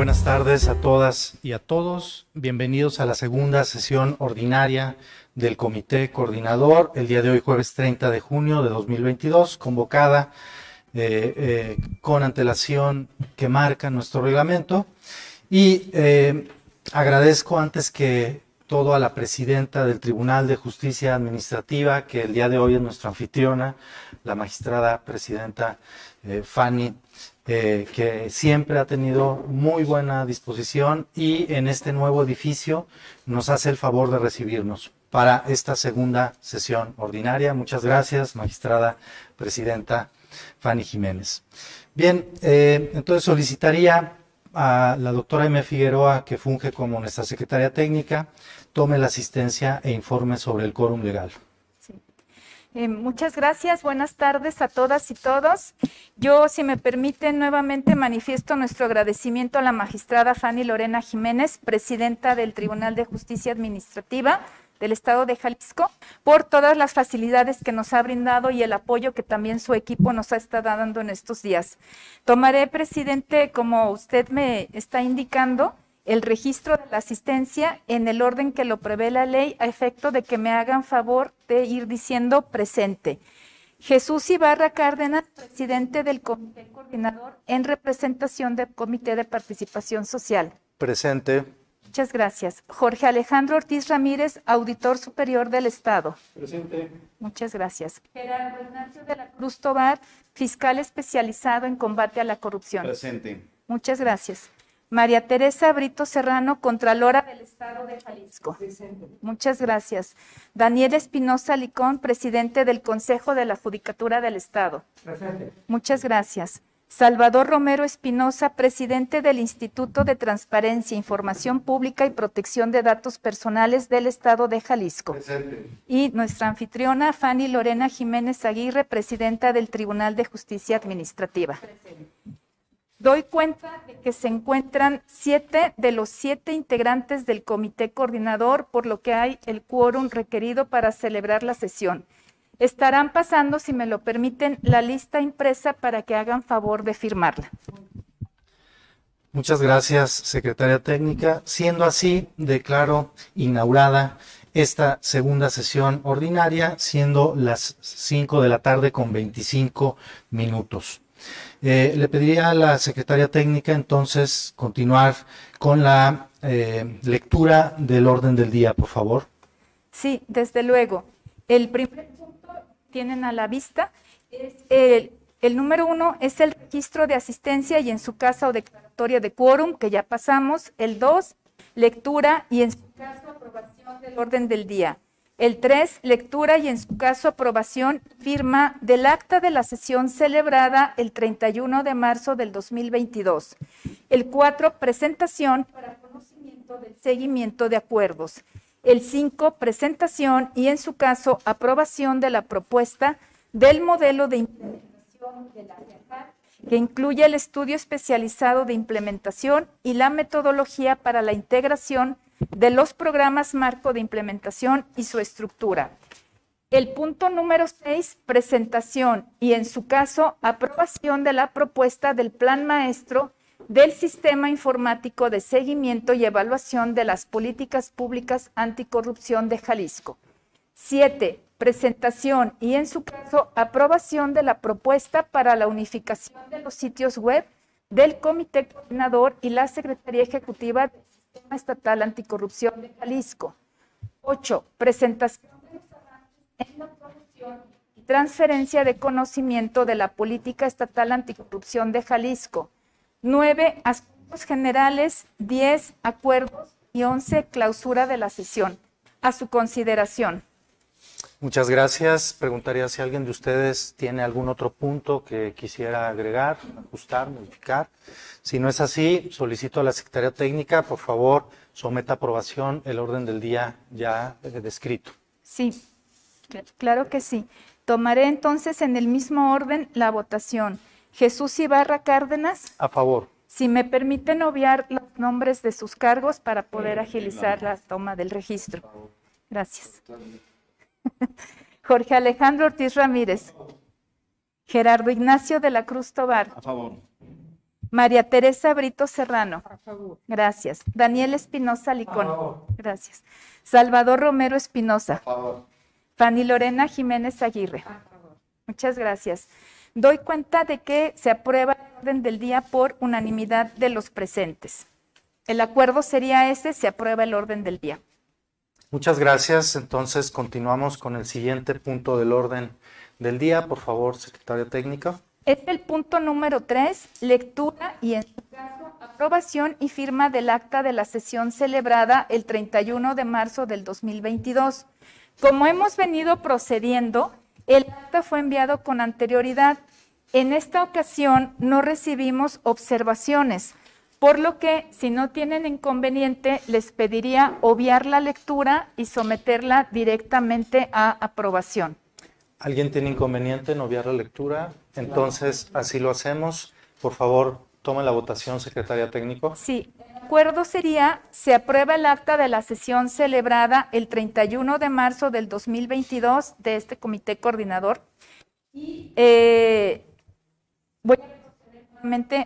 Buenas tardes a todas y a todos. Bienvenidos a la segunda sesión ordinaria del Comité Coordinador, el día de hoy jueves 30 de junio de 2022, convocada eh, eh, con antelación que marca nuestro reglamento. Y eh, agradezco antes que todo a la presidenta del Tribunal de Justicia Administrativa, que el día de hoy es nuestra anfitriona, la magistrada presidenta Fanny eh, que siempre ha tenido muy buena disposición y en este nuevo edificio nos hace el favor de recibirnos para esta segunda sesión ordinaria. Muchas gracias, magistrada presidenta Fanny Jiménez. Bien, eh, entonces solicitaría a la doctora M. Figueroa, que funge como nuestra secretaria técnica, tome la asistencia e informe sobre el quórum legal. Eh, muchas gracias, buenas tardes a todas y todos. Yo, si me permiten, nuevamente manifiesto nuestro agradecimiento a la magistrada Fanny Lorena Jiménez, presidenta del Tribunal de Justicia Administrativa del Estado de Jalisco, por todas las facilidades que nos ha brindado y el apoyo que también su equipo nos ha estado dando en estos días. Tomaré, presidente, como usted me está indicando, el registro de la asistencia en el orden que lo prevé la ley a efecto de que me hagan favor de ir diciendo presente. Jesús Ibarra Cárdenas, presidente del Comité Coordinador en representación del Comité de Participación Social. Presente. Muchas gracias. Jorge Alejandro Ortiz Ramírez, auditor superior del Estado. Presente. Muchas gracias. Gerardo Ignacio de la Cruz Tobar, fiscal especializado en combate a la corrupción. Presente. Muchas gracias. María Teresa Brito Serrano, Contralora del Estado de Jalisco. Muchas gracias. Daniel Espinosa Licón, presidente del Consejo de la Judicatura del Estado. Presente. Muchas gracias. Salvador Romero Espinosa, presidente del Instituto de Transparencia, Información Pública y Protección de Datos Personales del Estado de Jalisco. Presente. Y nuestra anfitriona, Fanny Lorena Jiménez Aguirre, presidenta del Tribunal de Justicia Administrativa. Presente. Doy cuenta de que se encuentran siete de los siete integrantes del comité coordinador, por lo que hay el quórum requerido para celebrar la sesión. Estarán pasando, si me lo permiten, la lista impresa para que hagan favor de firmarla. Muchas gracias, secretaria técnica. Siendo así, declaro inaugurada esta segunda sesión ordinaria, siendo las cinco de la tarde con 25 minutos. Eh, le pediría a la secretaria técnica entonces continuar con la eh, lectura del orden del día, por favor. Sí, desde luego. El primer punto tienen a la vista es el, número uno es el registro de asistencia y en su caso o declaratoria de quórum, que ya pasamos. El dos, lectura y en su caso aprobación del orden del día. El 3, lectura y en su caso aprobación, firma del acta de la sesión celebrada el 31 de marzo del 2022. El 4, presentación para conocimiento del seguimiento de acuerdos. El 5, presentación y en su caso aprobación de la propuesta del modelo de implementación de la que incluye el estudio especializado de implementación y la metodología para la integración de los programas marco de implementación y su estructura. El punto número 6, presentación y en su caso aprobación de la propuesta del plan maestro del Sistema Informático de Seguimiento y Evaluación de las Políticas Públicas Anticorrupción de Jalisco. 7. Presentación y en su caso aprobación de la propuesta para la unificación de los sitios web del Comité Coordinador y la Secretaría Ejecutiva de Estatal Anticorrupción de Jalisco. 8. Presentación de los en la promoción y transferencia de conocimiento de la Política Estatal Anticorrupción de Jalisco. 9. Asuntos generales. 10. Acuerdos. Y 11. Clausura de la sesión. A su consideración. Muchas gracias. Preguntaría si alguien de ustedes tiene algún otro punto que quisiera agregar, ajustar, modificar. Si no es así, solicito a la Secretaría Técnica, por favor, someta a aprobación el orden del día ya eh, descrito. Sí, claro que sí. Tomaré entonces en el mismo orden la votación. Jesús Ibarra Cárdenas. A favor. Si me permiten obviar los nombres de sus cargos para poder agilizar la toma del registro. Gracias. Jorge Alejandro Ortiz Ramírez. Gerardo Ignacio de la Cruz Tobar. A favor. María Teresa Brito Serrano. Gracias. Daniel Espinosa Licón. Gracias. Salvador Romero Espinosa. Fanny Lorena Jiménez Aguirre. Muchas gracias. Doy cuenta de que se aprueba el orden del día por unanimidad de los presentes. El acuerdo sería ese, se aprueba el orden del día. Muchas gracias. Entonces continuamos con el siguiente punto del orden del día. Por favor, secretaria técnica. Es el punto número tres, lectura y en su caso aprobación y firma del acta de la sesión celebrada el 31 de marzo del 2022. Como hemos venido procediendo, el acta fue enviado con anterioridad. En esta ocasión no recibimos observaciones, por lo que si no tienen inconveniente les pediría obviar la lectura y someterla directamente a aprobación. ¿Alguien tiene inconveniente en obviar la lectura? Entonces, así lo hacemos. Por favor, tome la votación, secretaria técnico. Sí, el acuerdo sería, se aprueba el acta de la sesión celebrada el 31 de marzo del 2022 de este comité coordinador. Y eh, voy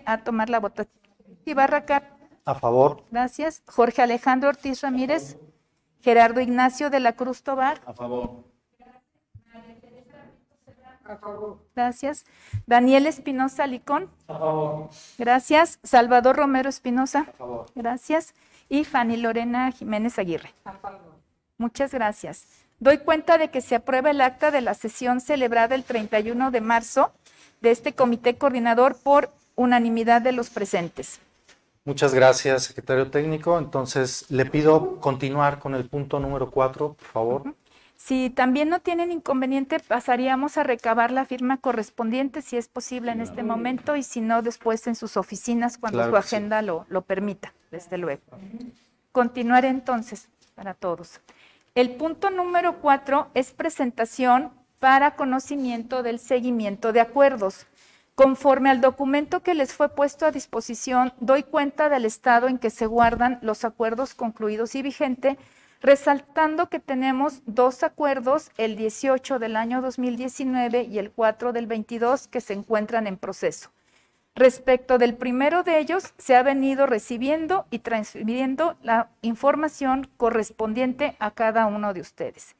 a tomar la votación. Ibarraca. A favor. Gracias. Jorge Alejandro Ortiz Ramírez. Gerardo Ignacio de la Cruz Tobar. A favor. A favor. Gracias. Daniel Espinosa Licón. A favor. Gracias. Salvador Romero Espinosa. A favor. Gracias. Y Fanny Lorena Jiménez Aguirre. A favor. Muchas gracias. Doy cuenta de que se aprueba el acta de la sesión celebrada el 31 de marzo de este comité coordinador por unanimidad de los presentes. Muchas gracias, secretario técnico. Entonces, le pido continuar con el punto número cuatro, por favor. Si también no tienen inconveniente, pasaríamos a recabar la firma correspondiente, si es posible en este momento, y si no, después en sus oficinas, cuando Claro su sí. agenda lo, lo permita, desde luego. Continuaré entonces para todos. El punto número cuatro es presentación para conocimiento del seguimiento de acuerdos. Conforme al documento que les fue puesto a disposición, doy cuenta del estado en que se guardan los acuerdos concluidos y vigente, resaltando que tenemos dos acuerdos, el 18 del año 2019 y el 4 del 22, que se encuentran en proceso. Respecto del primero de ellos, se ha venido recibiendo y transfiriendo la información correspondiente a cada uno de ustedes.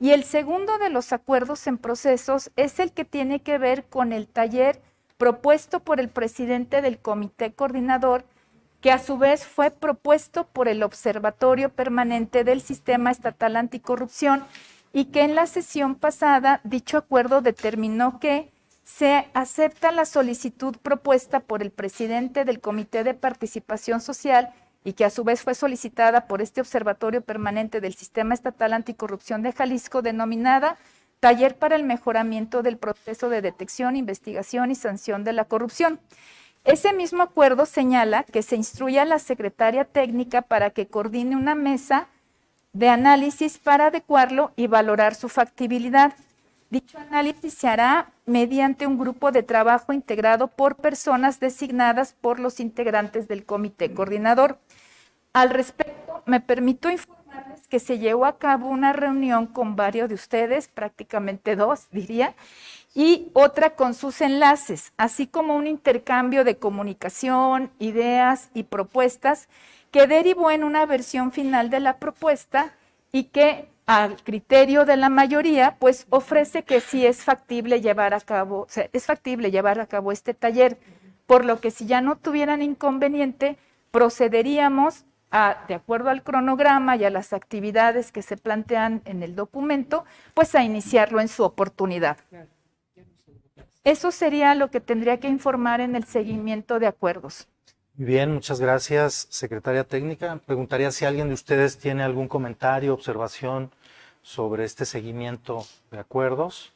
Y el segundo de los acuerdos en procesos es el que tiene que ver con el taller propuesto por el presidente del comité coordinador, que a su vez fue propuesto por el Observatorio Permanente del Sistema Estatal Anticorrupción y que en la sesión pasada dicho acuerdo determinó que se acepta la solicitud propuesta por el presidente del Comité de Participación Social y que a su vez fue solicitada por este Observatorio Permanente del Sistema Estatal Anticorrupción de Jalisco, denominada Taller para el Mejoramiento del Proceso de Detección, Investigación y Sanción de la Corrupción. Ese mismo acuerdo señala que se instruye a la secretaria técnica para que coordine una mesa de análisis para adecuarlo y valorar su factibilidad. Dicho análisis se hará mediante un grupo de trabajo integrado por personas designadas por los integrantes del comité coordinador. Al respecto, me permito que se llevó a cabo una reunión con varios de ustedes, prácticamente dos, diría, y otra con sus enlaces, así como un intercambio de comunicación, ideas y propuestas que derivó en una versión final de la propuesta y que al criterio de la mayoría, pues ofrece que sí es factible llevar a cabo, es factible llevar a cabo este taller, por lo que si ya no tuvieran inconveniente, procederíamos a, de acuerdo al cronograma y a las actividades que se plantean en el documento, pues a iniciarlo en su oportunidad. Eso sería lo que tendría que informar en el seguimiento de acuerdos. Bien, muchas gracias, secretaria técnica. Preguntaría si alguien de ustedes tiene algún comentario, observación sobre este seguimiento de acuerdos.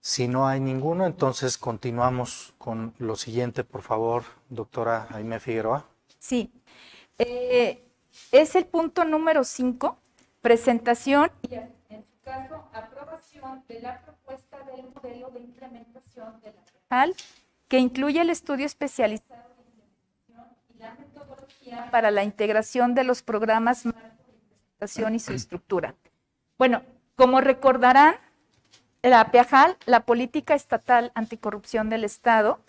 Si no hay ninguno, entonces continuamos con lo siguiente, por favor, doctora Jaime Figueroa. Sí, Eh, es el punto número 5, presentación y en su caso aprobación de la propuesta del modelo de implementación de la REJAL, que incluye el estudio especializado de implementación y la metodología para la integración de los programas de implementación y su estructura. Bueno, como recordarán, la PEAJAL, la Política Estatal Anticorrupción del Estado,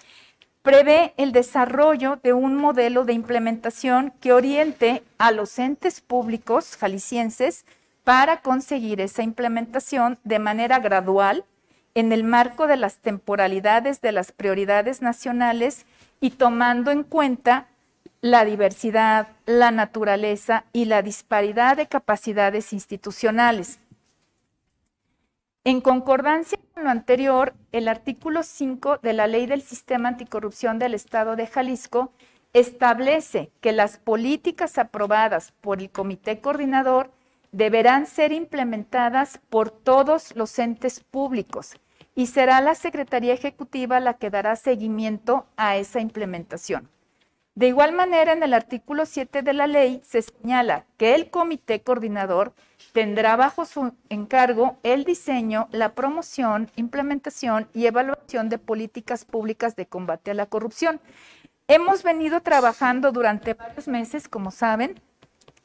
prevé el desarrollo de un modelo de implementación que oriente a los entes públicos jaliscienses para conseguir esa implementación de manera gradual en el marco de las temporalidades de las prioridades nacionales y tomando en cuenta la diversidad, la naturaleza y la disparidad de capacidades institucionales. En concordancia con lo anterior, el artículo 5 de la Ley del Sistema Anticorrupción del Estado de Jalisco establece que las políticas aprobadas por el Comité Coordinador deberán ser implementadas por todos los entes públicos y será la Secretaría Ejecutiva la que dará seguimiento a esa implementación. De igual manera, en el artículo 7 de la ley se señala que el comité coordinador tendrá bajo su encargo el diseño, la promoción, implementación y evaluación de políticas públicas de combate a la corrupción. Hemos venido trabajando durante varios meses, como saben,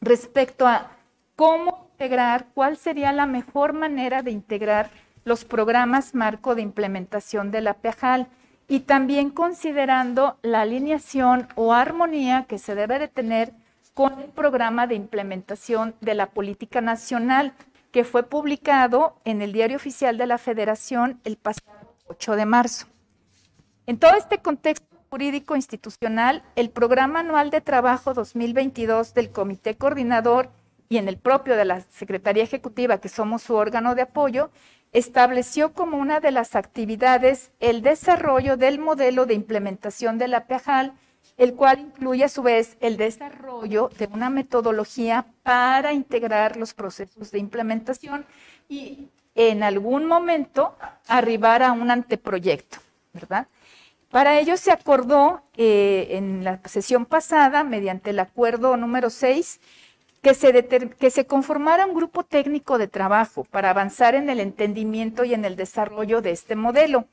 respecto a cómo integrar, cuál sería la mejor manera de integrar los programas marco de implementación de la PEJAL y también considerando la alineación o armonía que se debe de tener con el programa de implementación de la política nacional que fue publicado en el Diario Oficial de la Federación el pasado 8 de marzo. En todo este contexto jurídico institucional, el Programa Anual de Trabajo 2022 del Comité Coordinador y en el propio de la Secretaría Ejecutiva, que somos su órgano de apoyo, estableció como una de las actividades el desarrollo del modelo de implementación de la PEJAL, el cual incluye a su vez el desarrollo de una metodología para integrar los procesos de implementación y en algún momento arribar a un anteproyecto, ¿verdad? Para ello se acordó eh, en la sesión pasada, mediante el acuerdo número 6, que se, que se conformara un grupo técnico de trabajo para avanzar en el entendimiento y en el desarrollo de este modelo.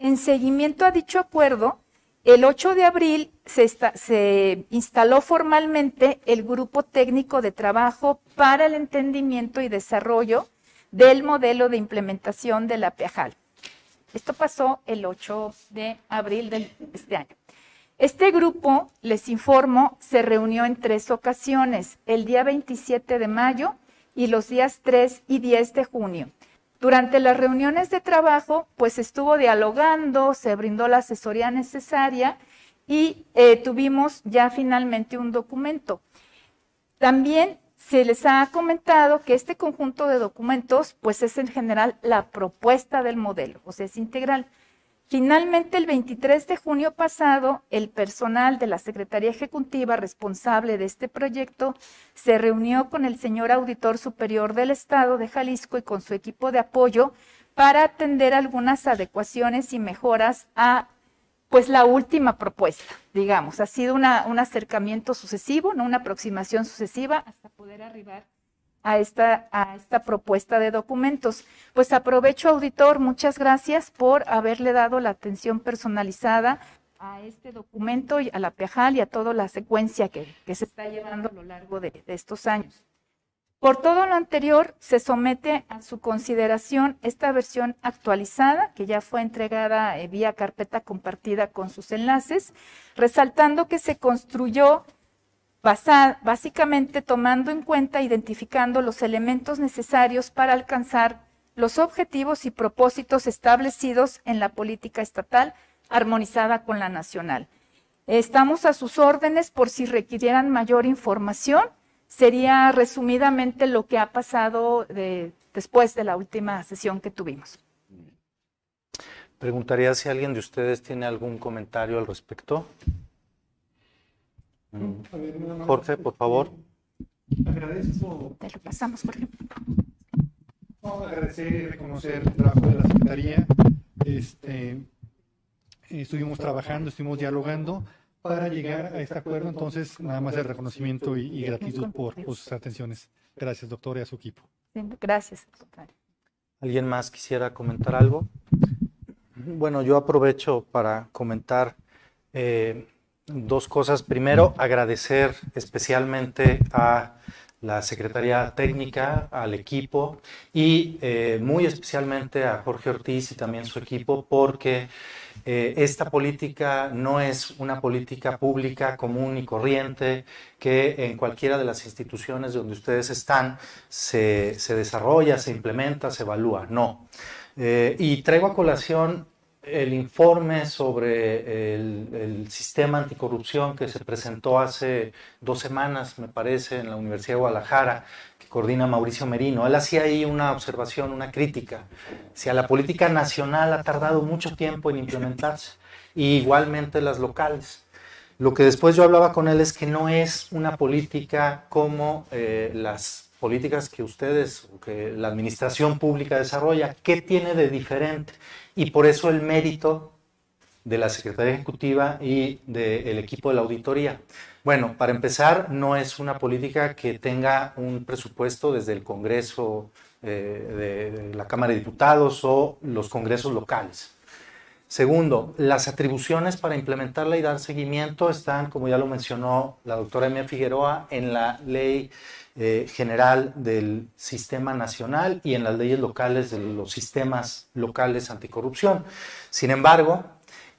En seguimiento a dicho acuerdo, el 8 de abril se, se, instaló formalmente el Grupo Técnico de Trabajo para el Entendimiento y Desarrollo del Modelo de Implementación de la PEAJAL. Esto pasó el 8 de abril de este año. Este grupo, les informo, se reunió en tres ocasiones, el día 27 de mayo y los días 3 y 10 de junio. Durante las reuniones de trabajo, pues estuvo dialogando, se brindó la asesoría necesaria y eh, tuvimos ya finalmente un documento. También se les ha comentado que este conjunto de documentos, pues es en general la propuesta del modelo, o sea, es integral. Finalmente, el 23 de junio pasado, el personal de la Secretaría Ejecutiva responsable de este proyecto se reunió con el señor Auditor Superior del Estado de Jalisco y con su equipo de apoyo para atender algunas adecuaciones y mejoras a pues la última propuesta, digamos. Ha sido un acercamiento sucesivo, ¿no? una aproximación sucesiva hasta poder arribar a esta, a esta propuesta de documentos. Pues aprovecho, auditor, muchas gracias por haberle dado la atención personalizada a este documento, y a la PEJAL y a toda la secuencia que, se está llevando a lo largo de, estos años. Por todo lo anterior, se somete a su consideración esta versión actualizada, que ya fue entregada eh, vía carpeta compartida con sus enlaces, resaltando que se construyó básicamente tomando en cuenta, identificando los elementos necesarios para alcanzar los objetivos y propósitos establecidos en la política estatal armonizada con la nacional. Estamos a sus órdenes por si requirieran mayor información. Sería resumidamente lo que ha pasado después de la última sesión que tuvimos. Preguntaría si alguien de ustedes tiene algún comentario al respecto. Jorge, por favor. Agradezco. Te lo pasamos, Jorge. agradecer y reconocer el trabajo de la Secretaría. Este, estuvimos trabajando, estuvimos dialogando para llegar a este acuerdo. Entonces, nada más el reconocimiento y, gratitud por, sus atenciones. Gracias, doctor, y a su equipo. Gracias, ¿Alguien más quisiera comentar algo? Bueno, yo aprovecho para comentar. Eh, dos cosas. Primero, agradecer especialmente a la Secretaría Técnica, al equipo y eh, muy especialmente a Jorge Ortiz y también su equipo porque eh, esta política no es una política pública común y corriente que en cualquiera de las instituciones donde ustedes están se, desarrolla, se implementa, se evalúa. No. Eh, y traigo a colación el informe sobre el, el, sistema anticorrupción que se presentó hace dos semanas, me parece, en la Universidad de Guadalajara, coordina Mauricio Merino. Él hacía ahí una observación, una crítica. Si a la política nacional ha tardado mucho tiempo en implementarse, y igualmente las locales. Lo que después yo hablaba con él es que no es una política como eh, las políticas que ustedes, que la administración pública desarrolla. ¿Qué tiene de diferente? Y por eso el mérito de la Secretaría Ejecutiva y del equipo de la auditoría. Bueno, para empezar, no es una política que tenga un presupuesto desde el Congreso eh, de, la Cámara de Diputados o los congresos locales. Segundo, las atribuciones para implementarla y dar seguimiento están, como ya lo mencionó la doctora Emia Figueroa, en la ley eh, general del sistema nacional y en las leyes locales de los sistemas locales anticorrupción. Sin embargo,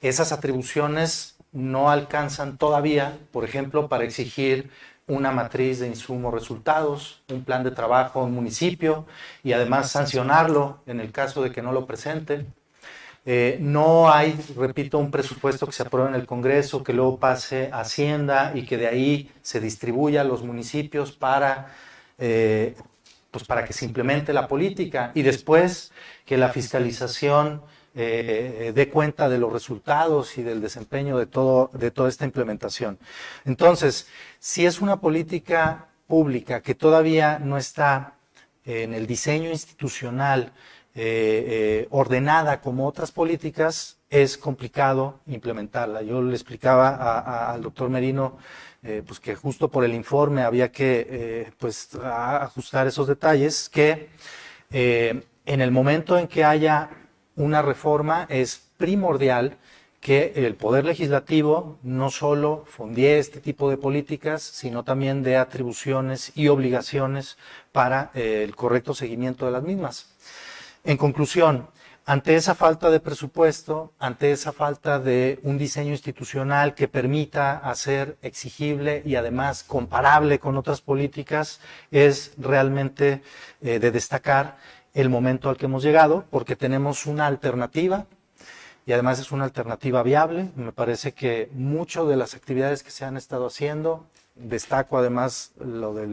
esas atribuciones no alcanzan todavía, por ejemplo, para exigir una matriz de insumos resultados, un plan de trabajo en municipio y además sancionarlo en el caso de que no lo presente. Eh, no hay, repito, un presupuesto que se apruebe en el Congreso, que luego pase a Hacienda y que de ahí se distribuya a los municipios para, eh, pues para que se implemente la política y después que la fiscalización eh, dé cuenta de los resultados y del desempeño de, todo, de toda esta implementación. Entonces, si es una política pública que todavía no está en el diseño institucional eh, eh, ordenada como otras políticas, es complicado implementarla. Yo le explicaba al doctor Merino pues que justo por el informe había que pues, ajustar esos detalles, que en el momento en que haya una reforma es primordial que el Poder Legislativo no solo fundie este tipo de políticas, sino también dé atribuciones y obligaciones para eh, el correcto seguimiento de las mismas. En conclusión, ante esa falta de presupuesto, ante esa falta de un diseño institucional que permita hacer exigible y además comparable con otras políticas, es realmente eh, de destacar el momento al que hemos llegado, porque tenemos una alternativa y además es una alternativa viable. Me parece que muchas de las actividades que se han estado haciendo, destaco además lo de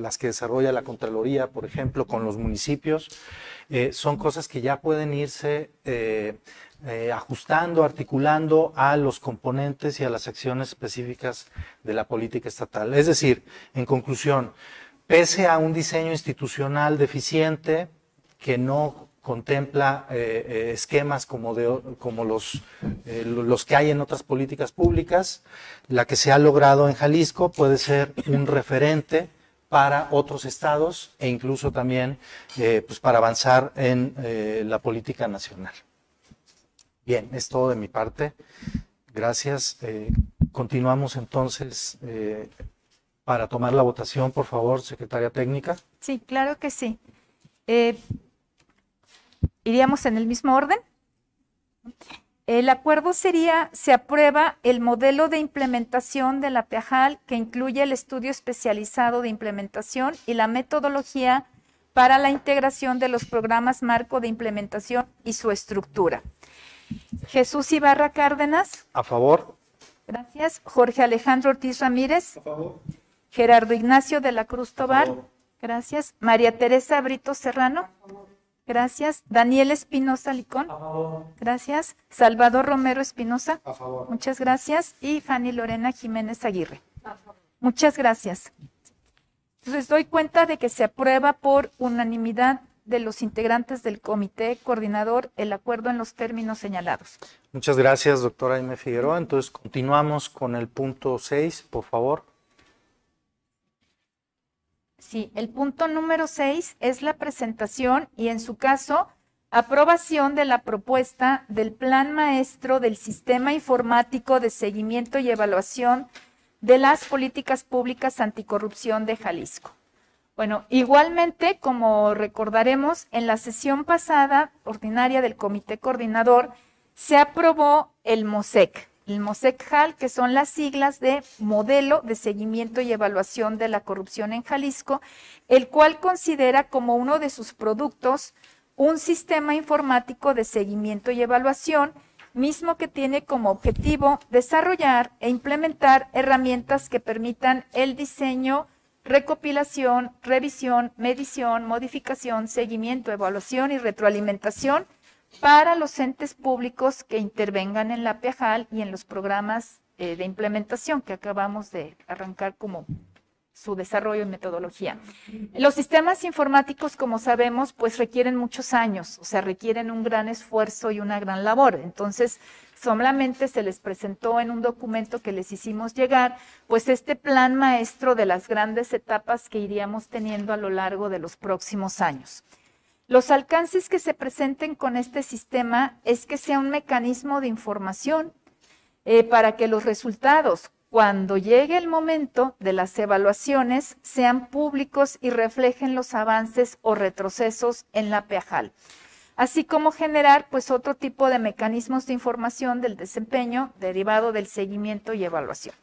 las que desarrolla la Contraloría, por ejemplo, con los municipios, eh, son cosas que ya pueden irse eh, eh, ajustando, articulando a los componentes y a las acciones específicas de la política estatal. Es decir, en conclusión, pese a un diseño institucional deficiente, que no contempla eh, eh, esquemas como, de, como los, eh, los que hay en otras políticas públicas. La que se ha logrado en Jalisco puede ser un referente para otros estados e incluso también pues para avanzar en la política nacional. Bien, es todo de mi parte. Gracias. continuamos entonces para tomar la votación, por favor, secretaria técnica. Sí, claro que sí. ¿Iríamos en el mismo orden? El acuerdo sería, se aprueba el modelo de implementación de la PEAJAL que incluye el estudio especializado de implementación y la metodología para la integración de los programas marco de implementación y su estructura. Jesús Ibarra Cárdenas. A favor. Gracias. Jorge Alejandro Ortiz Ramírez. A favor. Gerardo Ignacio de la Cruz Tobar. Gracias. María Teresa Brito Serrano. A favor. Gracias. Daniel Espinosa Licón. A favor. Gracias. Salvador Romero Espinosa. A favor. Muchas gracias. Y Fanny Lorena Jiménez Aguirre. A favor. Muchas gracias. Entonces doy cuenta de que se aprueba por unanimidad de los integrantes del comité coordinador el acuerdo en los términos señalados. Muchas gracias, doctora Aime Figueroa. Entonces continuamos con el punto 6, por favor. Sí, el punto número seis es la presentación y en su caso, aprobación de la propuesta del Plan Maestro del Sistema Informático de Seguimiento y Evaluación de las Políticas Públicas Anticorrupción de Jalisco. Bueno, igualmente, como recordaremos, en la sesión pasada ordinaria del Comité Coordinador, se aprobó el MOSEC, el MOSEC-HAL, que son las siglas de Modelo de Seguimiento y Evaluación de la Corrupción en Jalisco, el cual considera como uno de sus productos un sistema informático de seguimiento y evaluación, mismo que tiene como objetivo desarrollar e implementar herramientas que permitan el diseño, recopilación, revisión, medición, modificación, seguimiento, evaluación y retroalimentación para los entes públicos que intervengan en la PEJAL y en los programas eh, de implementación que acabamos de arrancar como su desarrollo y metodología. Los sistemas informáticos, como sabemos, pues requieren muchos años, o sea, requieren un gran esfuerzo y una gran labor. Entonces, solamente se les presentó en un documento que les hicimos llegar, pues este plan maestro de las grandes etapas que iríamos teniendo a lo largo de los próximos años. Los alcances que se presenten con este sistema es que sea un mecanismo de información eh, para que los resultados, cuando llegue el momento de las evaluaciones, sean públicos y reflejen los avances o retrocesos en la PEAJAL, así como generar pues otro tipo de mecanismos de información del desempeño derivado del seguimiento y evaluación.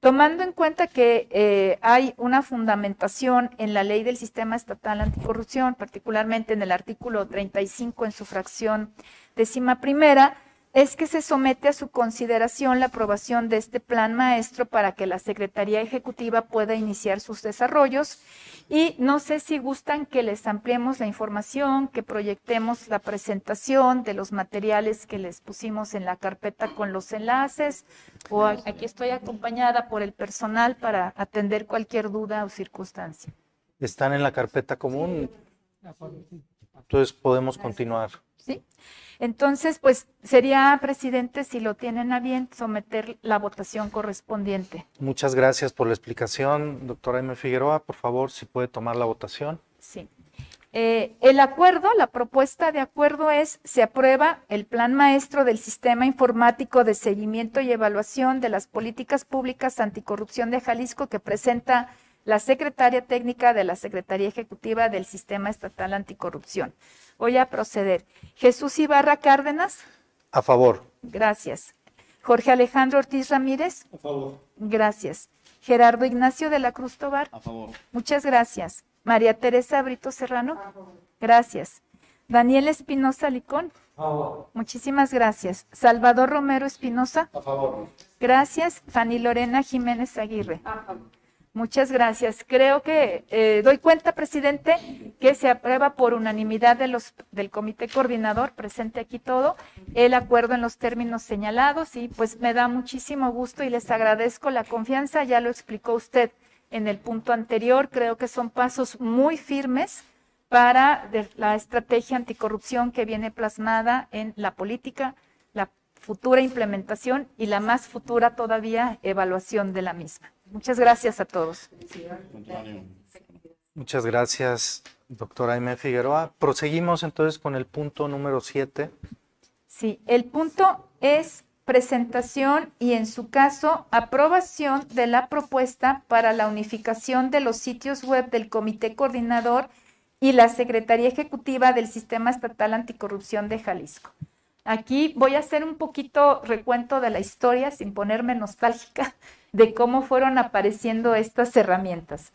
Tomando en cuenta que eh, hay una fundamentación en la ley del sistema estatal anticorrupción, particularmente en el artículo 35 en su fracción décima primera, es que se somete a su consideración la aprobación de este plan maestro para que la Secretaría Ejecutiva pueda iniciar sus desarrollos. Y no sé si gustan que les ampliemos la información, que proyectemos la presentación de los materiales que les pusimos en la carpeta con los enlaces, o aquí estoy acompañada por el personal para atender cualquier duda o circunstancia. Están en la carpeta común, entonces podemos continuar. Sí. Entonces, pues sería, presidente, si lo tienen a bien, someter la votación correspondiente. Muchas gracias por la explicación, doctora M. Figueroa. Por favor, si puede tomar la votación. Sí. Eh, el acuerdo, la propuesta de acuerdo es, se aprueba el plan maestro del Sistema Informático de Seguimiento y Evaluación de las Políticas Públicas Anticorrupción de Jalisco que presenta la secretaria técnica de la Secretaría Ejecutiva del Sistema Estatal Anticorrupción. Voy a proceder. Jesús Ibarra Cárdenas. A favor. Gracias. Jorge Alejandro Ortiz Ramírez. A favor. Gracias. Gerardo Ignacio de la Cruz Tobar. A favor. Muchas gracias. María Teresa Brito Serrano. Gracias. Daniel Espinosa Licón. A favor. Muchísimas gracias. Salvador Romero Espinosa. A favor. Gracias. Fanny Lorena Jiménez Aguirre. Muchas gracias. Creo que eh, doy cuenta, presidente, que se aprueba por unanimidad de los, del comité coordinador, presente aquí todo, el acuerdo en los términos señalados y pues me da muchísimo gusto y les agradezco la confianza, ya lo explicó usted en el punto anterior, creo que son pasos muy firmes para la estrategia anticorrupción que viene plasmada en la política, futura implementación y la más futura todavía evaluación de la misma. Muchas gracias a todos. Muchas gracias, doctora M. Figueroa. Proseguimos entonces con el punto número 7. Sí, el punto es presentación y en su caso aprobación de la propuesta para la unificación de los sitios web del Comité Coordinador y la Secretaría Ejecutiva del Sistema Estatal Anticorrupción de Jalisco. Aquí voy a hacer un poquito recuento de la historia sin ponerme nostálgica de cómo fueron apareciendo estas herramientas.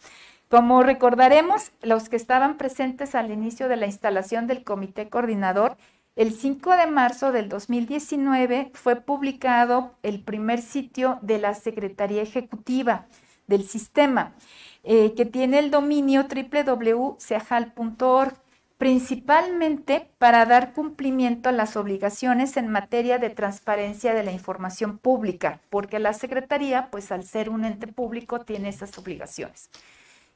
Como recordaremos, los que estaban presentes al inicio de la instalación del comité coordinador, el 5 de marzo del 2019 fue publicado el primer sitio de la Secretaría Ejecutiva del sistema, eh, que tiene el dominio www.seajal.org principalmente para dar cumplimiento a las obligaciones en materia de transparencia de la información pública, porque la Secretaría, pues al ser un ente público, tiene esas obligaciones.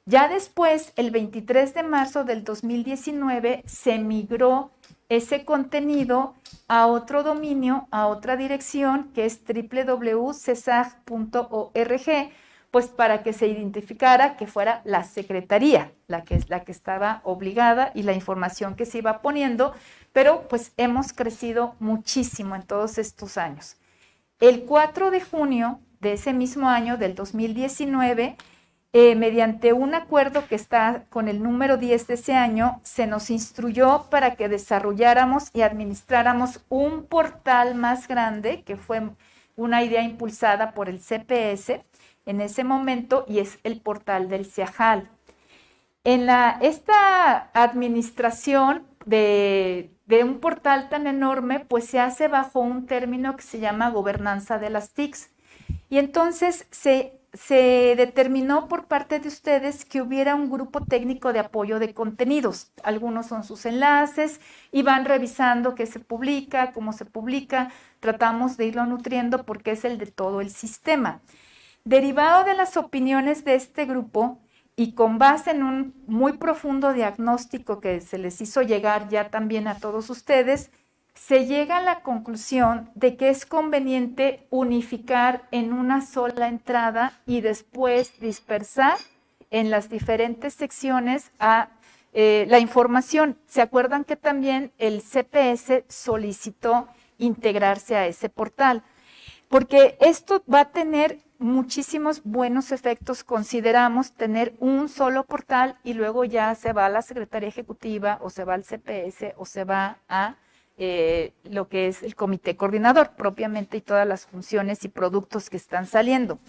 Ya después, el 23 de marzo del 2019, se migró ese contenido a otro dominio, a otra dirección, que es www.cesag.org, pues para que se identificara que fuera la secretaría la que la que estaba obligada y la información que se iba poniendo, pero pues hemos crecido muchísimo en todos estos años. El 4 de junio de ese mismo año, del 2019, eh, mediante un acuerdo que está con el número 10 de ese año, se nos instruyó para que desarrolláramos y administráramos un portal más grande, que fue una idea impulsada por el CPS en ese momento, y es el portal del CIAJAL. En la, esta administración de, de un portal tan enorme, pues se hace bajo un término que se llama gobernanza de las TICs. Y entonces se se determinó por parte de ustedes que hubiera un grupo técnico de apoyo de contenidos. Algunos son sus enlaces y van revisando qué se publica, cómo se publica. Tratamos de irlo nutriendo porque es el de todo el sistema. Derivado de las opiniones de este grupo y con base en un muy profundo diagnóstico que se les hizo llegar ya también a todos ustedes, se llega a la conclusión de que es conveniente unificar en una sola entrada y después dispersar en las diferentes secciones a eh, la información. ¿Se acuerdan que también el CPS solicitó integrarse a ese portal? Porque esto va a tener muchísimos buenos efectos. Consideramos tener un solo portal y luego ya se va a la Secretaría Ejecutiva o se va al CPS o se va a eh, lo que es el comité coordinador propiamente y todas las funciones y productos que están saliendo.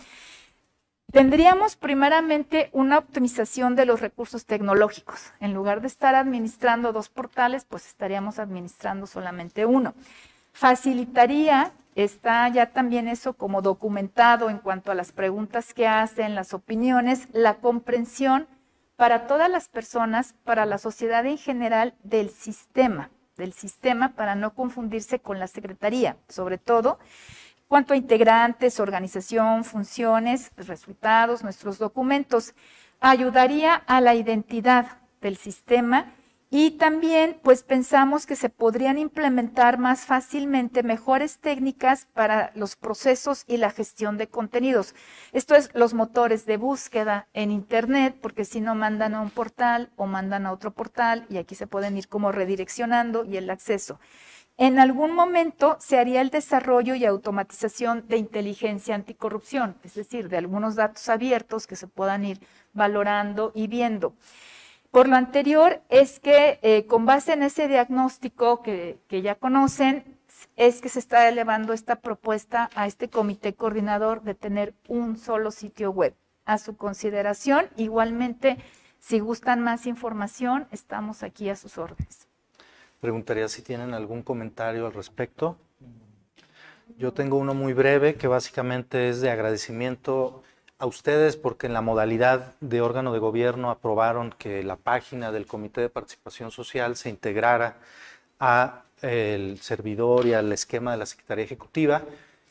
Tendríamos primeramente una optimización de los recursos tecnológicos. En lugar de estar administrando dos portales, pues estaríamos administrando solamente uno. Facilitaría, está ya también eso como documentado en cuanto a las preguntas que hacen, las opiniones, la comprensión para todas las personas, para la sociedad en general del sistema del sistema para no confundirse con la Secretaría, sobre todo cuanto a integrantes, organización, funciones, resultados, nuestros documentos. Ayudaría a la identidad del sistema y también, pues pensamos que se podrían implementar más fácilmente mejores técnicas para los procesos y la gestión de contenidos. Esto es los motores de búsqueda en Internet, porque si no mandan a un portal o mandan a otro portal y aquí se pueden ir como redireccionando y el acceso. En algún momento se haría el desarrollo y automatización de inteligencia anticorrupción, es decir, de algunos datos abiertos que se puedan ir valorando y viendo. Por lo anterior, es que eh, con base en ese diagnóstico que, ya conocen, es que se está elevando esta propuesta a este comité coordinador de tener un solo sitio web a su consideración. Igualmente, si gustan más información, estamos aquí a sus órdenes. Preguntaría si tienen algún comentario al respecto. Yo tengo uno muy breve que básicamente es de agradecimiento a ustedes porque en la modalidad de órgano de gobierno aprobaron que la página del Comité de Participación Social se integrara a el servidor y al esquema de la Secretaría Ejecutiva.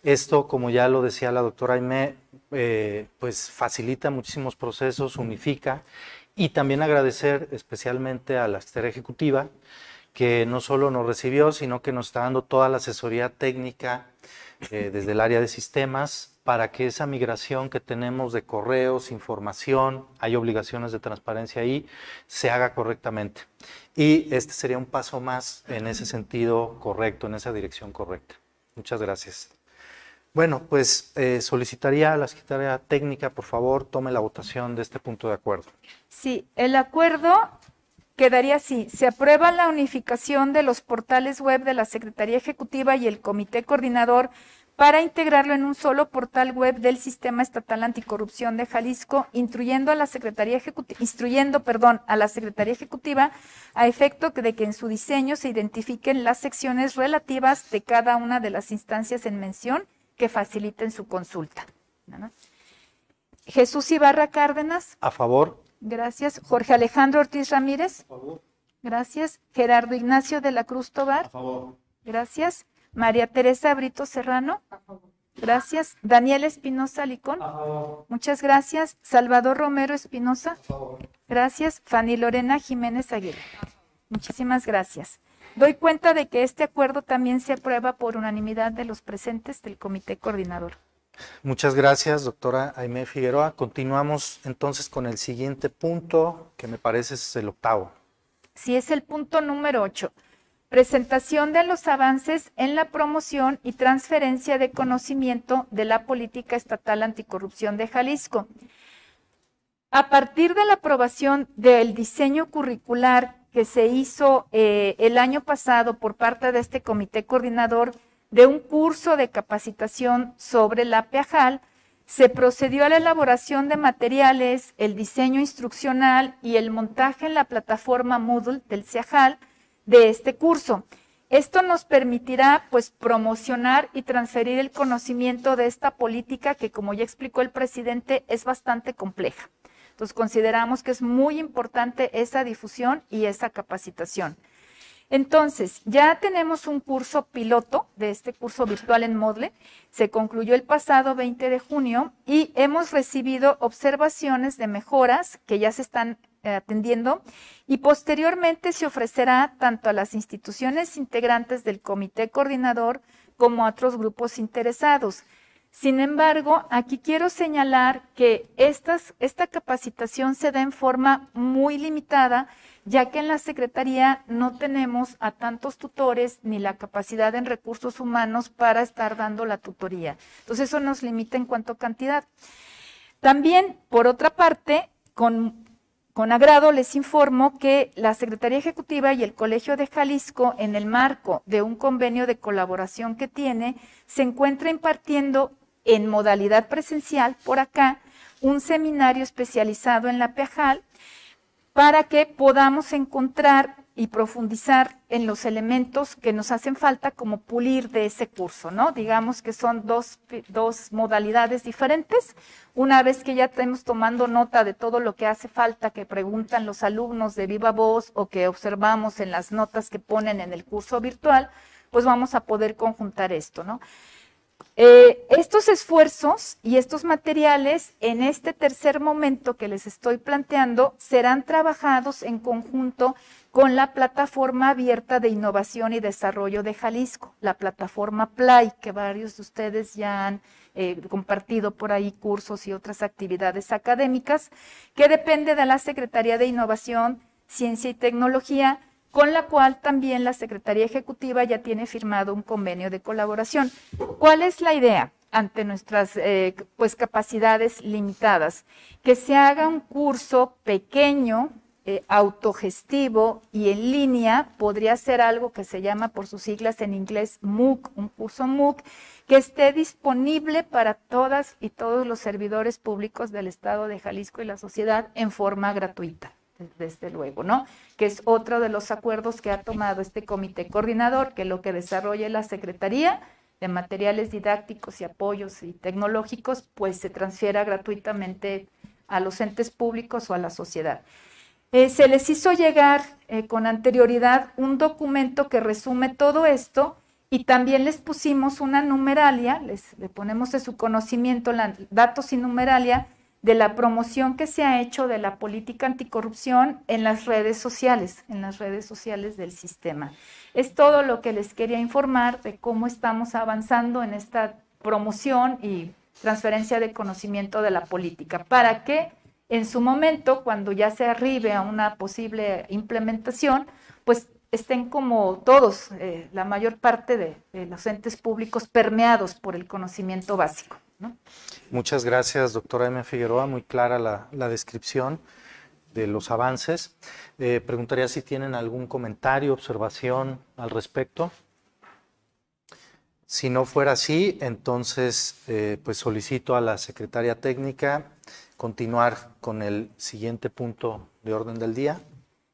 Esto, como ya lo decía la doctora Aimé, eh, pues facilita muchísimos procesos, unifica y también agradecer especialmente a la Secretaría Ejecutiva que no solo nos recibió, sino que nos está dando toda la asesoría técnica eh, desde el área de sistemas para que esa migración que tenemos de correos, información, hay obligaciones de transparencia ahí, se haga correctamente. Y este sería un paso más en ese sentido correcto, en esa dirección correcta. Muchas gracias. Bueno, pues eh, solicitaría a la Secretaría Técnica, por favor, tome la votación de este punto de acuerdo. Sí, el acuerdo quedaría así. Se aprueba la unificación de los portales web de la Secretaría Ejecutiva y el Comité Coordinador para integrarlo en un solo portal web del Sistema Estatal Anticorrupción de Jalisco, instruyendo a la Secretaría Ejecutiva, instruyendo, perdón, a la Secretaría Ejecutiva a efecto de que en su diseño se identifiquen las secciones relativas de cada una de las instancias en mención que faciliten su consulta. Jesús Ibarra Cárdenas. A favor. Gracias. Jorge Alejandro Ortiz Ramírez. A favor. Gracias. Gerardo Ignacio de la Cruz Tobar. A favor. Gracias. María Teresa Brito Serrano. Gracias. Daniel Espinosa Licón. Muchas gracias. Salvador Romero Espinosa. Gracias. Fanny Lorena Jiménez Aguirre. Muchísimas gracias. Doy cuenta de que este acuerdo también se aprueba por unanimidad de los presentes del comité coordinador. Muchas gracias, doctora Aime Figueroa. Continuamos entonces con el siguiente punto, que me parece es el octavo. Sí, es el punto número ocho. Presentación de los avances en la promoción y transferencia de conocimiento de la política estatal anticorrupción de Jalisco. A partir de la aprobación del diseño curricular que se hizo eh, el año pasado por parte de este comité coordinador de un curso de capacitación sobre la PEAJAL, se procedió a la elaboración de materiales, el diseño instruccional y el montaje en la plataforma Moodle del CIAJAL de este curso. Esto nos permitirá pues promocionar y transferir el conocimiento de esta política que como ya explicó el presidente es bastante compleja. Entonces consideramos que es muy importante esa difusión y esa capacitación. Entonces, ya tenemos un curso piloto de este curso virtual en Modle. Se concluyó el pasado 20 de junio y hemos recibido observaciones de mejoras que ya se están atendiendo y posteriormente se ofrecerá tanto a las instituciones integrantes del comité coordinador como a otros grupos interesados. Sin embargo, aquí quiero señalar que esta capacitación se da en forma muy limitada, ya que en la Secretaría no tenemos a tantos tutores ni la capacidad en recursos humanos para estar dando la tutoría. Entonces, eso nos limita en cuanto a cantidad. También, por otra parte, con, con agrado les informo que la Secretaría Ejecutiva y el Colegio de Jalisco, en el marco de un convenio de colaboración que tiene, se encuentra impartiendo en modalidad presencial por acá un seminario especializado en la PEAJAL para que podamos encontrar y profundizar en los elementos que nos hacen falta como pulir de ese curso, ¿no? Digamos que son dos, modalidades diferentes. Una vez que ya estemos tomando nota de todo lo que hace falta, que preguntan los alumnos de viva voz o que observamos en las notas que ponen en el curso virtual, pues vamos a poder conjuntar esto, ¿no? Eh, estos esfuerzos y estos materiales en este tercer momento que les estoy planteando serán trabajados en conjunto con la plataforma abierta de innovación y desarrollo de Jalisco, la plataforma Play, que varios de ustedes ya han eh, compartido por ahí cursos y otras actividades académicas, que depende de la Secretaría de Innovación, Ciencia y Tecnología con la cual también la Secretaría Ejecutiva ya tiene firmado un convenio de colaboración. ¿Cuál es la idea? ante nuestras eh, pues capacidades limitadas, que se haga un curso pequeño, eh, autogestivo y en línea, podría ser algo que se llama por sus siglas en inglés MOOC, un curso MOOC, que esté disponible para todas y todos los servidores públicos del Estado de Jalisco y la sociedad en forma gratuita desde luego, ¿no? Que es otro de los acuerdos que ha tomado este comité coordinador, que lo que desarrolle la Secretaría de Materiales Didácticos y Apoyos y Tecnológicos, pues se transfiera gratuitamente a los entes públicos o a la sociedad. Eh, se les hizo llegar eh, con anterioridad un documento que resume todo esto y también les pusimos una numeralia, les le ponemos de su conocimiento datos y numeralia de la promoción que se ha hecho de la política anticorrupción en las redes sociales, en las redes sociales del sistema. Es todo lo que les quería informar de cómo estamos avanzando en esta promoción y transferencia de conocimiento de la política, para que en su momento, cuando ya se arribe a una posible implementación, pues estén como todos, eh, la mayor parte de, de los entes públicos permeados por el conocimiento básico. Muchas gracias, doctora M. Figueroa. Muy clara la, descripción de los avances. Eh, preguntaría si tienen algún comentario, observación al respecto. Si no fuera así, entonces eh, pues solicito a la secretaria técnica continuar con el siguiente punto de orden del día.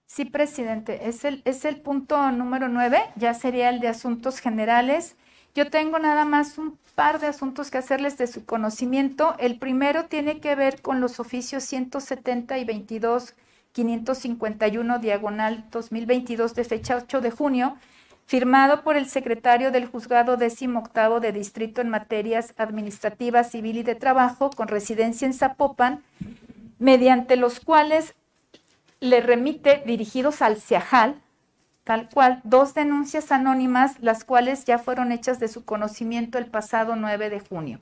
Sí, presidente, es el, es el punto número nueve, ya sería el de asuntos generales. Yo tengo nada más un par de asuntos que hacerles de su conocimiento. El primero tiene que ver con los oficios 170 y 22 551 diagonal 2022 de fecha 8 de junio, firmado por el secretario del Juzgado 18 de Distrito en materias administrativas, civil y de trabajo, con residencia en Zapopan, mediante los cuales le remite dirigidos al CIAJAL tal cual, dos denuncias anónimas, las cuales ya fueron hechas de su conocimiento el pasado 9 de junio.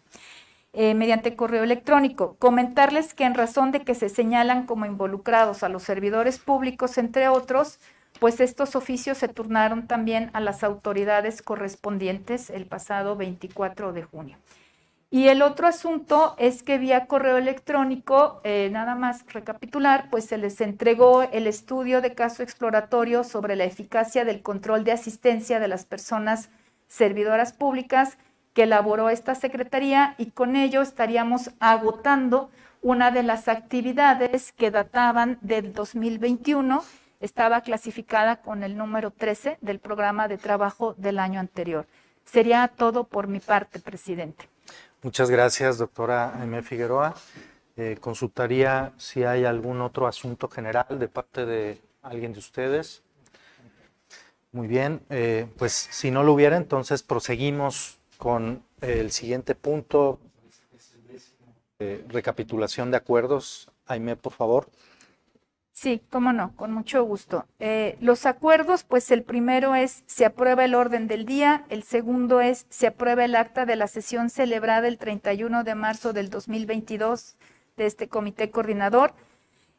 Eh, mediante correo electrónico. Comentarles que en razón de que se señalan como involucrados a los servidores públicos, entre otros, pues estos oficios se turnaron también a las autoridades correspondientes el pasado 24 de junio. Y el otro asunto es que vía correo electrónico, eh, nada más recapitular, pues se les entregó el estudio de caso exploratorio sobre la eficacia del control de asistencia de las personas servidoras públicas que elaboró esta Secretaría y con ello estaríamos agotando una de las actividades que databan del 2021, estaba clasificada con el número 13 del programa de trabajo del año anterior. Sería todo por mi parte, presidente. Muchas gracias, doctora M. Figueroa. Eh, consultaría si hay algún otro asunto general de parte de alguien de ustedes. Muy bien, eh, pues si no lo hubiera, entonces proseguimos con el siguiente punto. Eh, recapitulación de acuerdos. Aime, por favor. Sí, cómo no, con mucho gusto. Eh, los acuerdos, pues el primero es se aprueba el orden del día, el segundo es se aprueba el acta de la sesión celebrada el 31 de marzo del 2022 de este comité coordinador.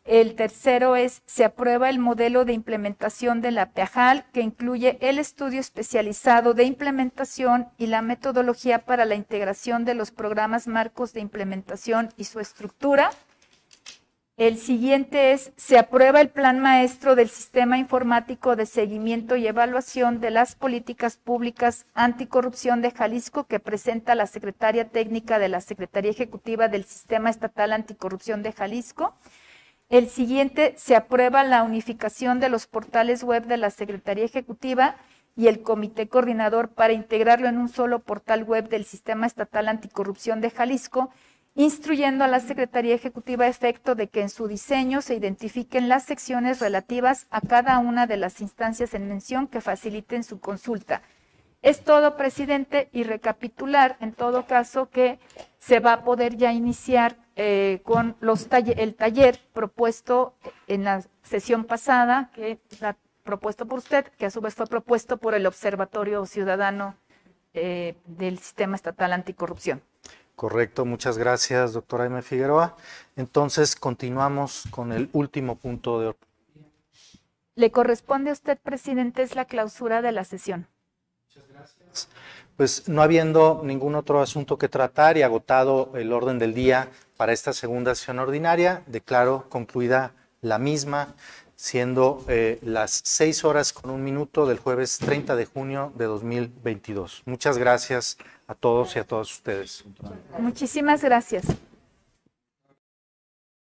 El tercero es se aprueba el modelo de implementación de la PEAJAL, que incluye el estudio especializado de implementación y la metodología para la integración de los programas marcos de implementación y su estructura. El siguiente es, se aprueba el plan maestro del Sistema Informático de Seguimiento y Evaluación de las Políticas Públicas Anticorrupción de Jalisco que presenta la Secretaria Técnica de la Secretaría Ejecutiva del Sistema Estatal Anticorrupción de Jalisco. El siguiente, se aprueba la unificación de los portales web de la Secretaría Ejecutiva y el Comité Coordinador para integrarlo en un solo portal web del Sistema Estatal Anticorrupción de Jalisco instruyendo a la Secretaría Ejecutiva a efecto de que en su diseño se identifiquen las secciones relativas a cada una de las instancias en mención que faciliten su consulta. Es todo, presidente, y recapitular en todo caso que se va a poder ya iniciar eh, con los el taller propuesto en la sesión pasada, que ha propuesto por usted, que a su vez fue propuesto por el Observatorio Ciudadano eh, del Sistema Estatal Anticorrupción. Correcto, muchas gracias, doctora M. Figueroa. Entonces, continuamos con el último punto de orden. Le corresponde a usted, presidente, es la clausura de la sesión. Muchas gracias. Pues no habiendo ningún otro asunto que tratar y agotado el orden del día para esta segunda sesión ordinaria, declaro concluida la misma, siendo eh, las seis horas con un minuto del jueves 30 de junio de 2022. Muchas gracias a todos y a todas ustedes. Muchísimas gracias.